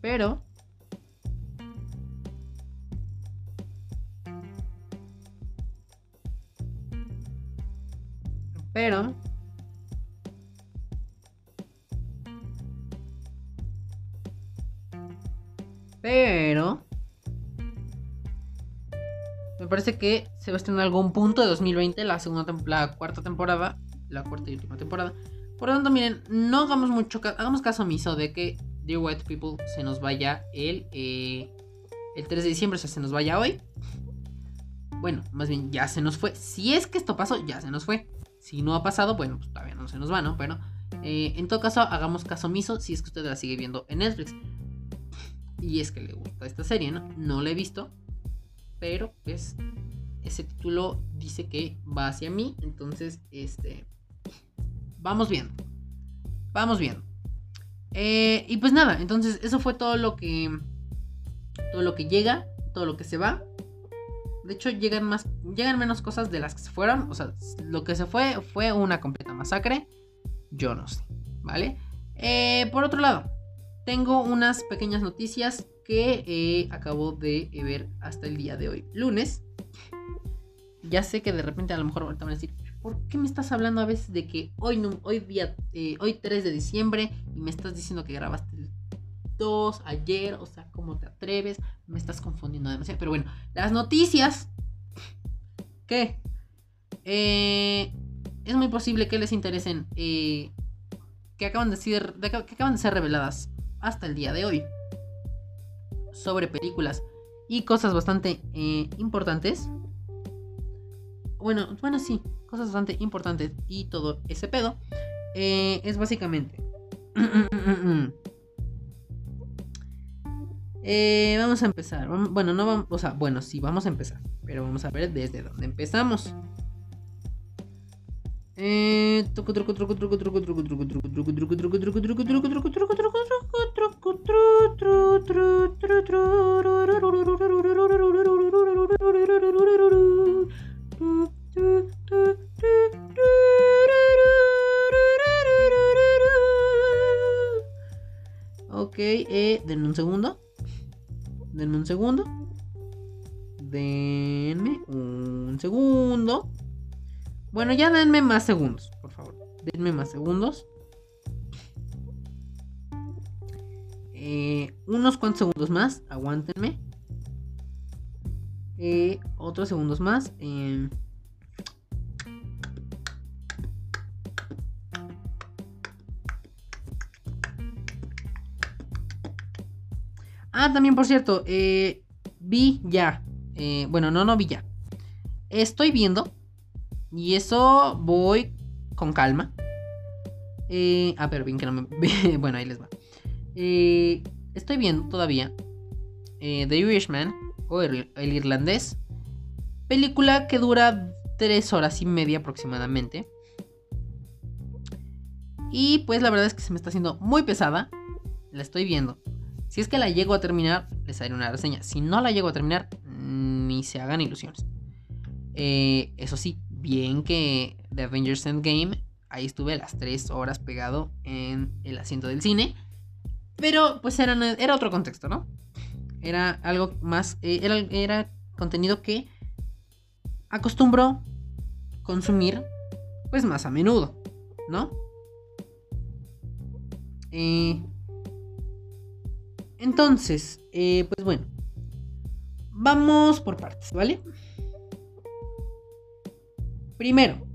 Pero... Pero... Pero... Parece que se va a estrenar algún punto de 2020, la segunda la cuarta temporada, la cuarta y última temporada. Por lo tanto, miren, no hagamos mucho hagamos caso omiso de que Dear White People se nos vaya el, eh, el 3 de diciembre, o sea, se nos vaya hoy. Bueno, más bien ya se nos fue. Si es que esto pasó, ya se nos fue. Si no ha pasado, bueno, pues todavía no se nos va, ¿no? Pero eh, en todo caso, hagamos caso omiso si es que usted la sigue viendo en Netflix. Y es que le gusta esta serie, ¿no? No la he visto. Pero pues ese título dice que va hacia mí. Entonces, este... Vamos viendo. Vamos viendo. Eh, y pues nada, entonces eso fue todo lo que. Todo lo que llega, todo lo que se va. De hecho, llegan más. Llegan menos cosas de las que se fueron. O sea, lo que se fue fue una completa masacre. Yo no sé. ¿Vale? Eh, por otro lado, tengo unas pequeñas noticias que eh, acabo de ver hasta el día de hoy. Lunes. Ya sé que de repente a lo mejor ahorita van a decir, ¿por qué me estás hablando a veces de que hoy, hoy, día, eh, hoy 3 de diciembre y me estás diciendo que grabaste el 2 ayer? O sea, ¿cómo te atreves? Me estás confundiendo demasiado. Pero bueno, las noticias. ¿Qué? Eh, es muy posible que les interesen. Eh, que, acaban de ser, que acaban de ser reveladas hasta el día de hoy. Sobre películas y cosas bastante importantes. Bueno, bueno, sí, cosas bastante importantes y todo ese pedo, eh, es básicamente... Eh, vamos a empezar. Bueno, no vamos, o sea, bueno, sí, vamos a empezar. Pero vamos a ver desde dónde empezamos. Ok, eh, denme un segundo. Denme un segundo. Denme un segundo. Bueno, ya denme más segundos, por favor. Denme más segundos. Eh, unos cuantos segundos más. Aguántenme. Eh, otros segundos más. Eh, Ah, también por cierto, eh, vi ya. Bueno, no, no vi ya. Estoy viendo. Y eso voy con calma. Eh, ah, pero bien que no me... bueno, ahí les va. estoy viendo todavía The Irishman o el, el irlandés. Película que dura tres horas y media aproximadamente. Y pues la verdad es que se me está haciendo muy pesada. La estoy viendo. Si es que la llego a terminar, les haré una reseña. Si no la llego a terminar, ni se hagan ilusiones. Eh, eso sí, bien que The Avengers Endgame, ahí estuve las 3 horas pegado en el asiento del cine. Pero pues era, era otro contexto, ¿no? Era algo más, eh, era, contenido que acostumbro consumir pues más a menudo, ¿no? Eh, entonces, eh, pues bueno, vamos por partes, ¿vale? Primero,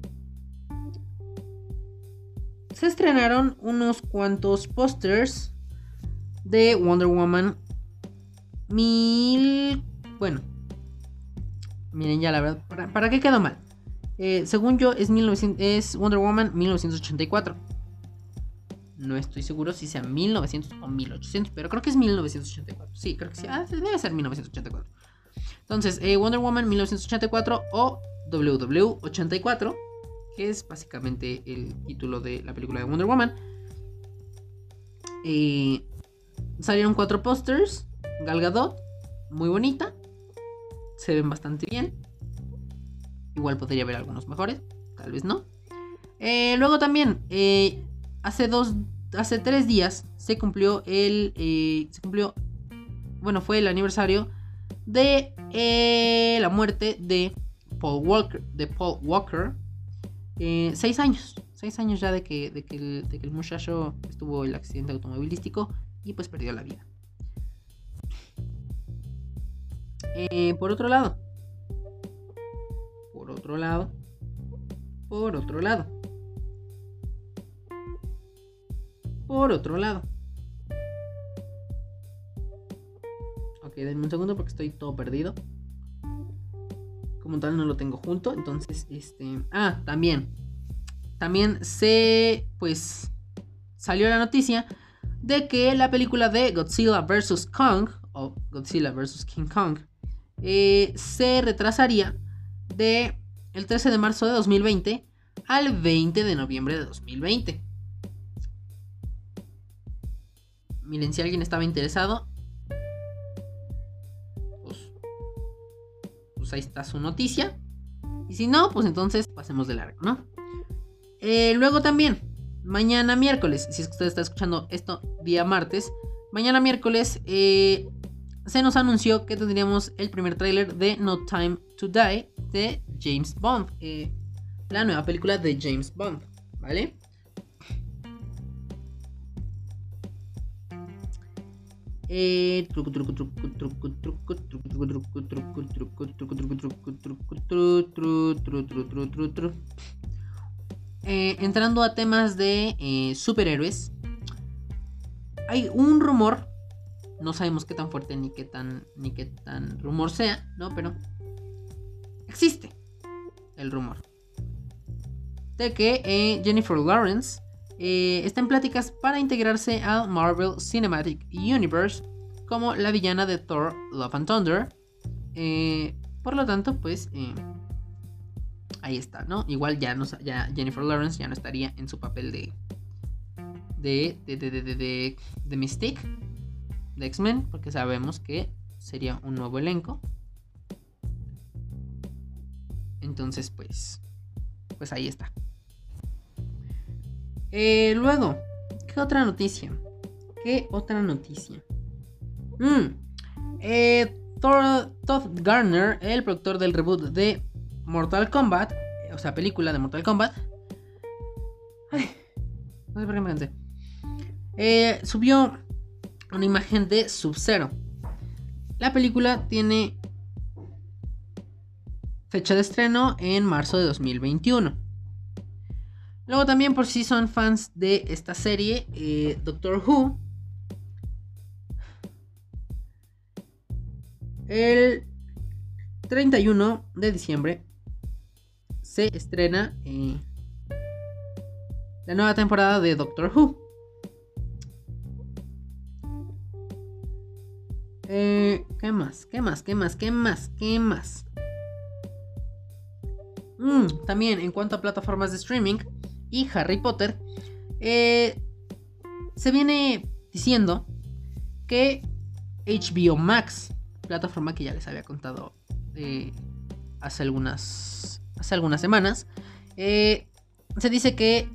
se estrenaron unos cuantos pósters de Wonder Woman mil... Bueno, miren ya la verdad, ¿para, qué quedó mal? Eh, según yo es, 1900, es Wonder Woman 1984 no estoy seguro si sea 1900 o 1800, pero creo que es 1984. Sí, creo que sí. Ah, debe ser 1984. Entonces, eh, Wonder Woman 1984 o WW84, que es básicamente el título de la película de Wonder Woman. Eh, salieron cuatro pósters. Gal Gadot, muy bonita. Se ven bastante bien. Igual podría haber algunos mejores, tal vez no. Eh, luego también, hace dos hace tres días se cumplió el. Eh, se cumplió. Bueno, fue el aniversario de eh, la muerte de Paul Walker. De Paul Walker. Eh, seis años. Seis años ya de que, de que, el, muchacho estuvo el accidente automovilístico y pues perdió la vida. por otro lado. Por otro lado. Por otro lado. por otro lado. Ok, denme un segundo porque estoy todo perdido. Como tal no lo tengo junto. Entonces, este... Ah, también. También se... Pues... Salió la noticia de que la película de Godzilla vs. Kong, o Godzilla vs. King Kong, eh, se retrasaría de el 13 de marzo de 2020 al 20 de noviembre de 2020. Miren, si alguien estaba interesado, ahí está su noticia. Y si no, pues entonces pasemos de largo, ¿no? Eh, luego también, mañana miércoles, si es que usted está escuchando esto día martes, mañana miércoles eh, se nos anunció que tendríamos el primer tráiler de No Time to Die de James Bond, eh, la nueva película de James Bond, ¿vale? Entrando a temas de eh, superhéroes, hay un rumor, no sabemos qué tan fuerte ni qué tan, ni qué tan rumor sea, ¿no? Pero existe el rumor de que eh, Jennifer Lawrence eh, está en pláticas para integrarse al Marvel Cinematic Universe como la villana de Thor Love and Thunder. Eh, por lo tanto, pues eh, ahí está, ¿no? Igual ya, Jennifer Lawrence ya no estaría en su papel de de de de de, de, de Mystique de X-Men, porque sabemos que sería un nuevo elenco. Entonces, pues, pues ahí está. Eh, luego, ¿qué otra noticia? ¿Qué otra noticia? Mm, eh, Todd Garner, el productor del reboot de Mortal Kombat, o sea, película de Mortal Kombat. Ay, no sé por qué me. Eh, subió una imagen de Sub-Zero. La película tiene fecha de estreno en marzo de 2021. Luego también por si son fans de esta serie, eh, Doctor Who El 31 de diciembre se estrena eh, la nueva temporada de Doctor Who. Eh, ¿Qué más? ¿Qué más? ¿Qué más? ¿Qué más? ¿Qué más? Mm, también en cuanto a plataformas de streaming y Harry Potter, eh, se viene diciendo que HBO Max, plataforma que ya les había contado eh, hace, algunas, hace algunas semanas, se dice que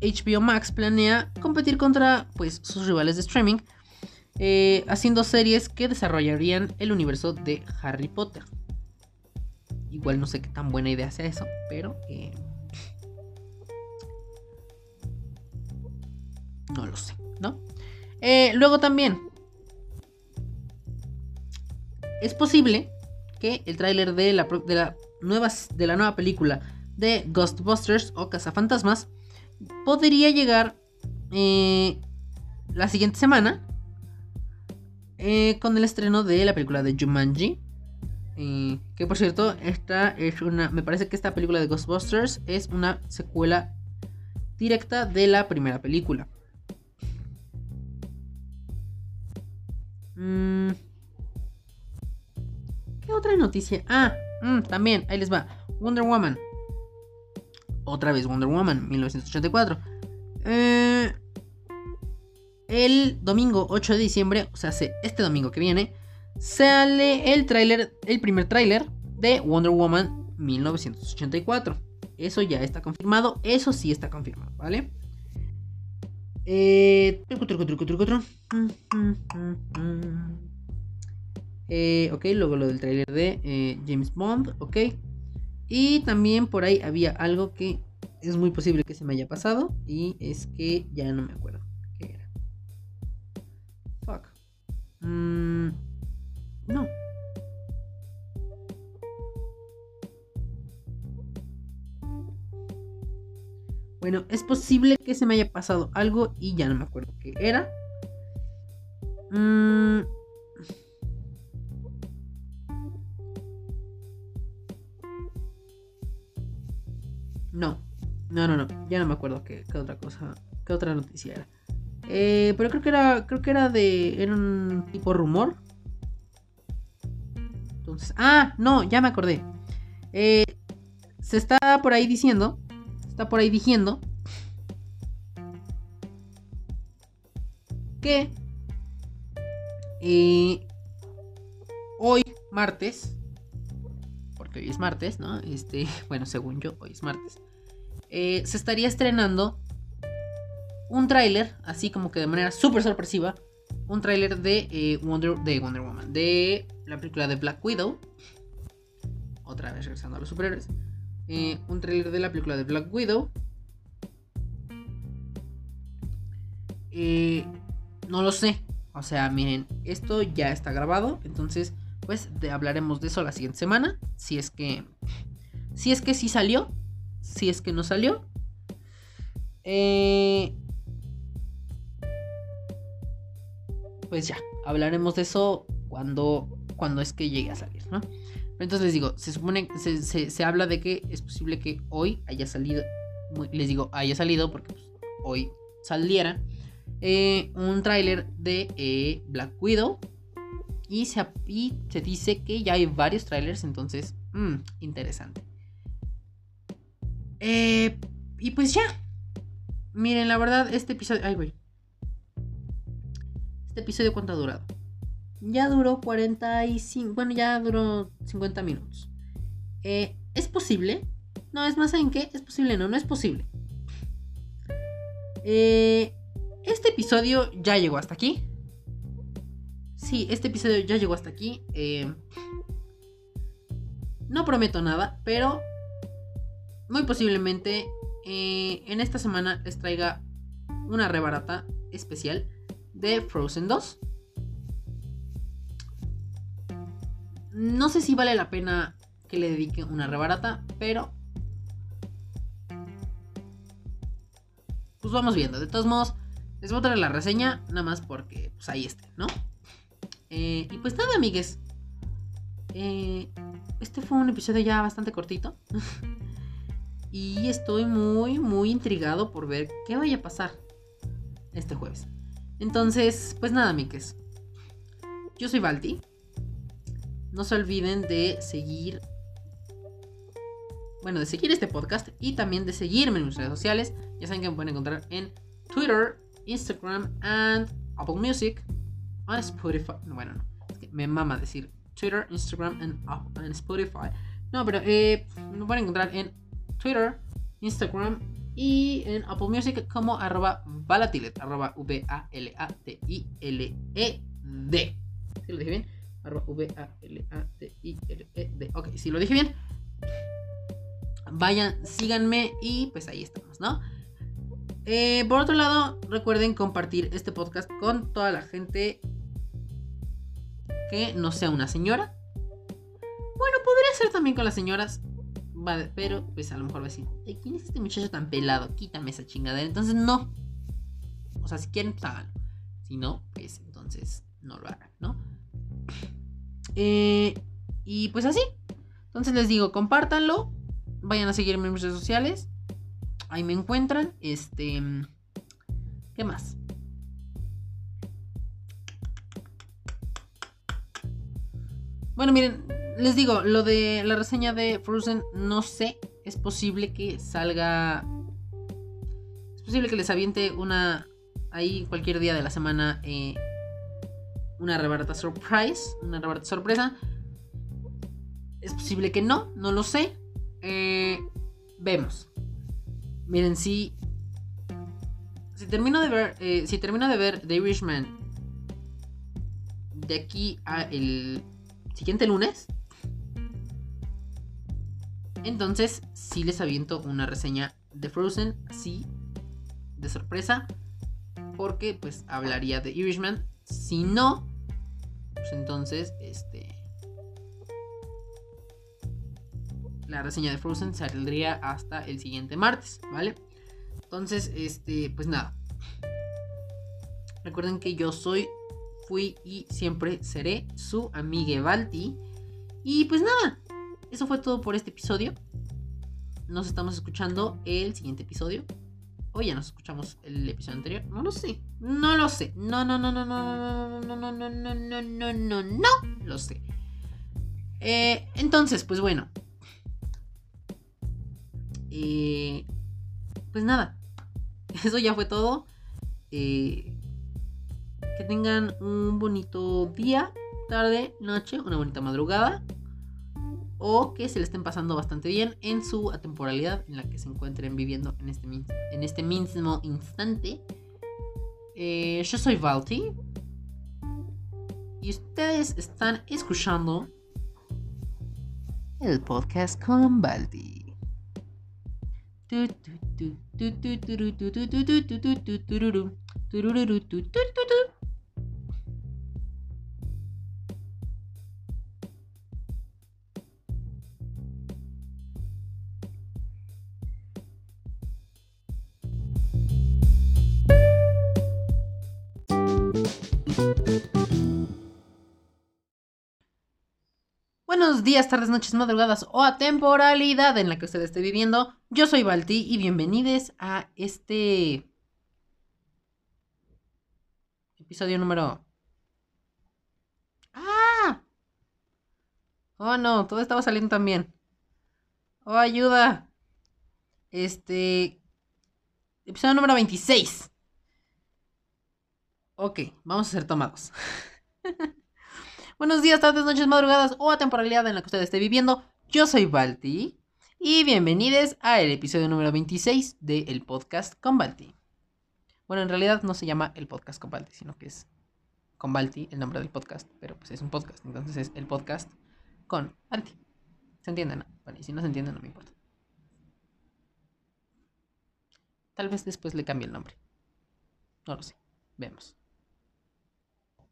HBO Max planea competir contra pues, sus rivales de streaming, eh, haciendo series que desarrollarían el universo de Harry Potter. Igual no sé qué tan buena idea sea eso, pero... no lo sé, ¿no? Eh, luego también... Es posible que el tráiler de la, de, la nueva, de la nueva película de Ghostbusters o Cazafantasmas podría llegar eh, la siguiente semana eh, con el estreno de la película de Jumanji. Que por cierto, esta es una. Me parece que esta película de Ghostbusters es una secuela directa de la primera película. Mm, ¿Qué otra noticia? Ah, mm, también, ahí les va. Wonder Woman otra vez Wonder Woman, 1984. Eh, el domingo 8 de diciembre, o sea, este domingo que viene, sale el tráiler, el primer tráiler de Wonder Woman 1984. Eso ya está confirmado, eso sí está confirmado, ¿vale? Eh, eh, ok, luego lo del tráiler de eh, James Bond, ok. Y también por ahí había algo que es muy posible que se me haya pasado. Y es que ya no me acuerdo qué era. Fuck. Mm, no. Bueno, es posible que se me haya pasado algo y ya no me acuerdo qué era. Mmm No, no, no, no. Ya no me acuerdo qué, otra cosa, qué otra noticia era. Eh, pero creo que era, creo que era de, era un tipo rumor. Entonces, ah, no, ya me acordé. Eh, se está por ahí diciendo, está por ahí diciendo que eh, hoy martes hoy es martes, ¿no? Este, bueno, según yo, hoy es martes. Eh, se estaría estrenando un tráiler, así como que de manera súper sorpresiva, un tráiler de, eh, Wonder, de Wonder Woman, de la película de Black Widow. Otra vez regresando a los superhéroes. Eh, un tráiler de la película de Black Widow. no lo sé. O sea, miren, esto ya está grabado. Entonces, pues hablaremos de eso la siguiente semana. Si es que. Si es que sí salió. Si es que no salió. Eh, pues ya, hablaremos de eso cuando, cuando es que llegue a salir, ¿no? Entonces les digo, se supone, se, se, habla de que es posible que hoy haya salido, les digo, haya salido porque pues, hoy saliera eh, un tráiler de eh, Black Widow, y se, se dice que ya hay varios trailers, entonces, mmm, interesante. Eh, y pues ya. Miren, la verdad, este episodio... Ay, güey. Este episodio cuánto ha durado. Ya duró 45... Bueno, ya duró 50 minutos. Eh, ¿Es posible? No, es más, ¿en qué? Es posible, no, no es posible. Eh, este episodio ya llegó hasta aquí sí, este episodio ya llegó hasta aquí. Eh, no prometo nada, pero muy posiblemente en esta semana les traiga una rebarata especial de Frozen 2. No sé si vale la pena que le dedique una rebarata, pero pues vamos viendo. De todos modos, les voy a traer la reseña, nada más porque pues ahí esté, ¿no? Eh, y pues nada, amigues. eh, este fue un episodio ya bastante cortito. y estoy muy, muy intrigado por ver qué vaya a pasar este jueves. Entonces, pues nada, miques. Yo soy Balti. No se olviden de seguir. Bueno, de seguir este podcast y también de seguirme en mis redes sociales. Ya saben que me pueden encontrar en Twitter, Instagram and Apple Music. On Spotify. Bueno, no. Es que me mama decir Twitter, Instagram and, Spotify. No, pero eh, me pueden encontrar en Twitter, Instagram y en Apple Music como arroba valatilet, arroba V-A-L-A-T-I-L-E-D. ¿Sí lo dije bien? Arroba V-A-L-A-T-I-L-E-D. Ok, si lo dije bien. Vayan, síganme y pues ahí estamos, ¿no? Eh, por otro lado, recuerden compartir este podcast con toda la gente que no sea una señora. Bueno, podría ser también con las señoras. Pero pues a lo mejor va a decir, ¿quién es este muchacho tan pelado? Quítame esa chingadera. Entonces no. O sea, si quieren, pues háganlo. Si no, pues entonces no lo hagan, ¿no? Eh, y pues así. Entonces les digo, compártanlo. Vayan a seguirme en mis redes sociales. Ahí me encuentran. Este. ¿Qué más? Bueno, miren, les digo, lo de la reseña de Frozen, no sé. Es posible que salga. Es posible que les aviente una. Ahí cualquier día de la semana. Eh, una rebarata surprise. Una rebarata sorpresa. Es posible que no, no lo sé. Eh, vemos. Miren, si. Si termino de ver. Eh, si termino de ver The Irishman. De aquí a el siguiente lunes. Entonces, si les aviento una reseña de Frozen, así, de sorpresa. Porque, pues, hablaría de Irishman. Si no, pues entonces, este. La reseña de Frozen saldría hasta el siguiente martes, ¿vale? Entonces, este, pues nada. Recuerden que yo soy, fui y siempre seré su amiga Balti. Y pues nada, eso fue todo por este episodio. Nos estamos escuchando el siguiente episodio. O ya nos escuchamos el episodio anterior. No lo sé. No lo sé. No, no, no, no, no, no, no, no, no, no, no, no, no. Lo sé. Eh, entonces, pues bueno. Eh, pues nada. Eso ya fue todo. Eh, que tengan un bonito día, tarde, noche, una bonita madrugada o que se le estén pasando bastante bien en su atemporalidad en la que se encuentren viviendo en este, en este mismo instante. Eh, yo soy Valti y ustedes están escuchando el podcast con Valti. Buenos días, tardes, noches, madrugadas o a temporalidad en la que usted esté viviendo. Yo soy Balti y bienvenidos a este episodio número... ¡Ah! Oh no, todo estaba saliendo también. Oh, ayuda. Este... Episodio número 26. Ok, vamos a ser tomados. Buenos días, tardes, noches, madrugadas o a temporalidad en la que usted esté viviendo. Yo soy Balti y bienvenidos a el episodio número 26 del el podcast con Balti. Bueno, en realidad no se llama el podcast con Balti, sino que es con Balti el nombre del podcast, pero pues es un podcast, entonces es el podcast con Balti. ¿Se entiende? No? Bueno, y si no se entiende, no me importa. Tal vez después le cambie el nombre. No lo sé. Vemos.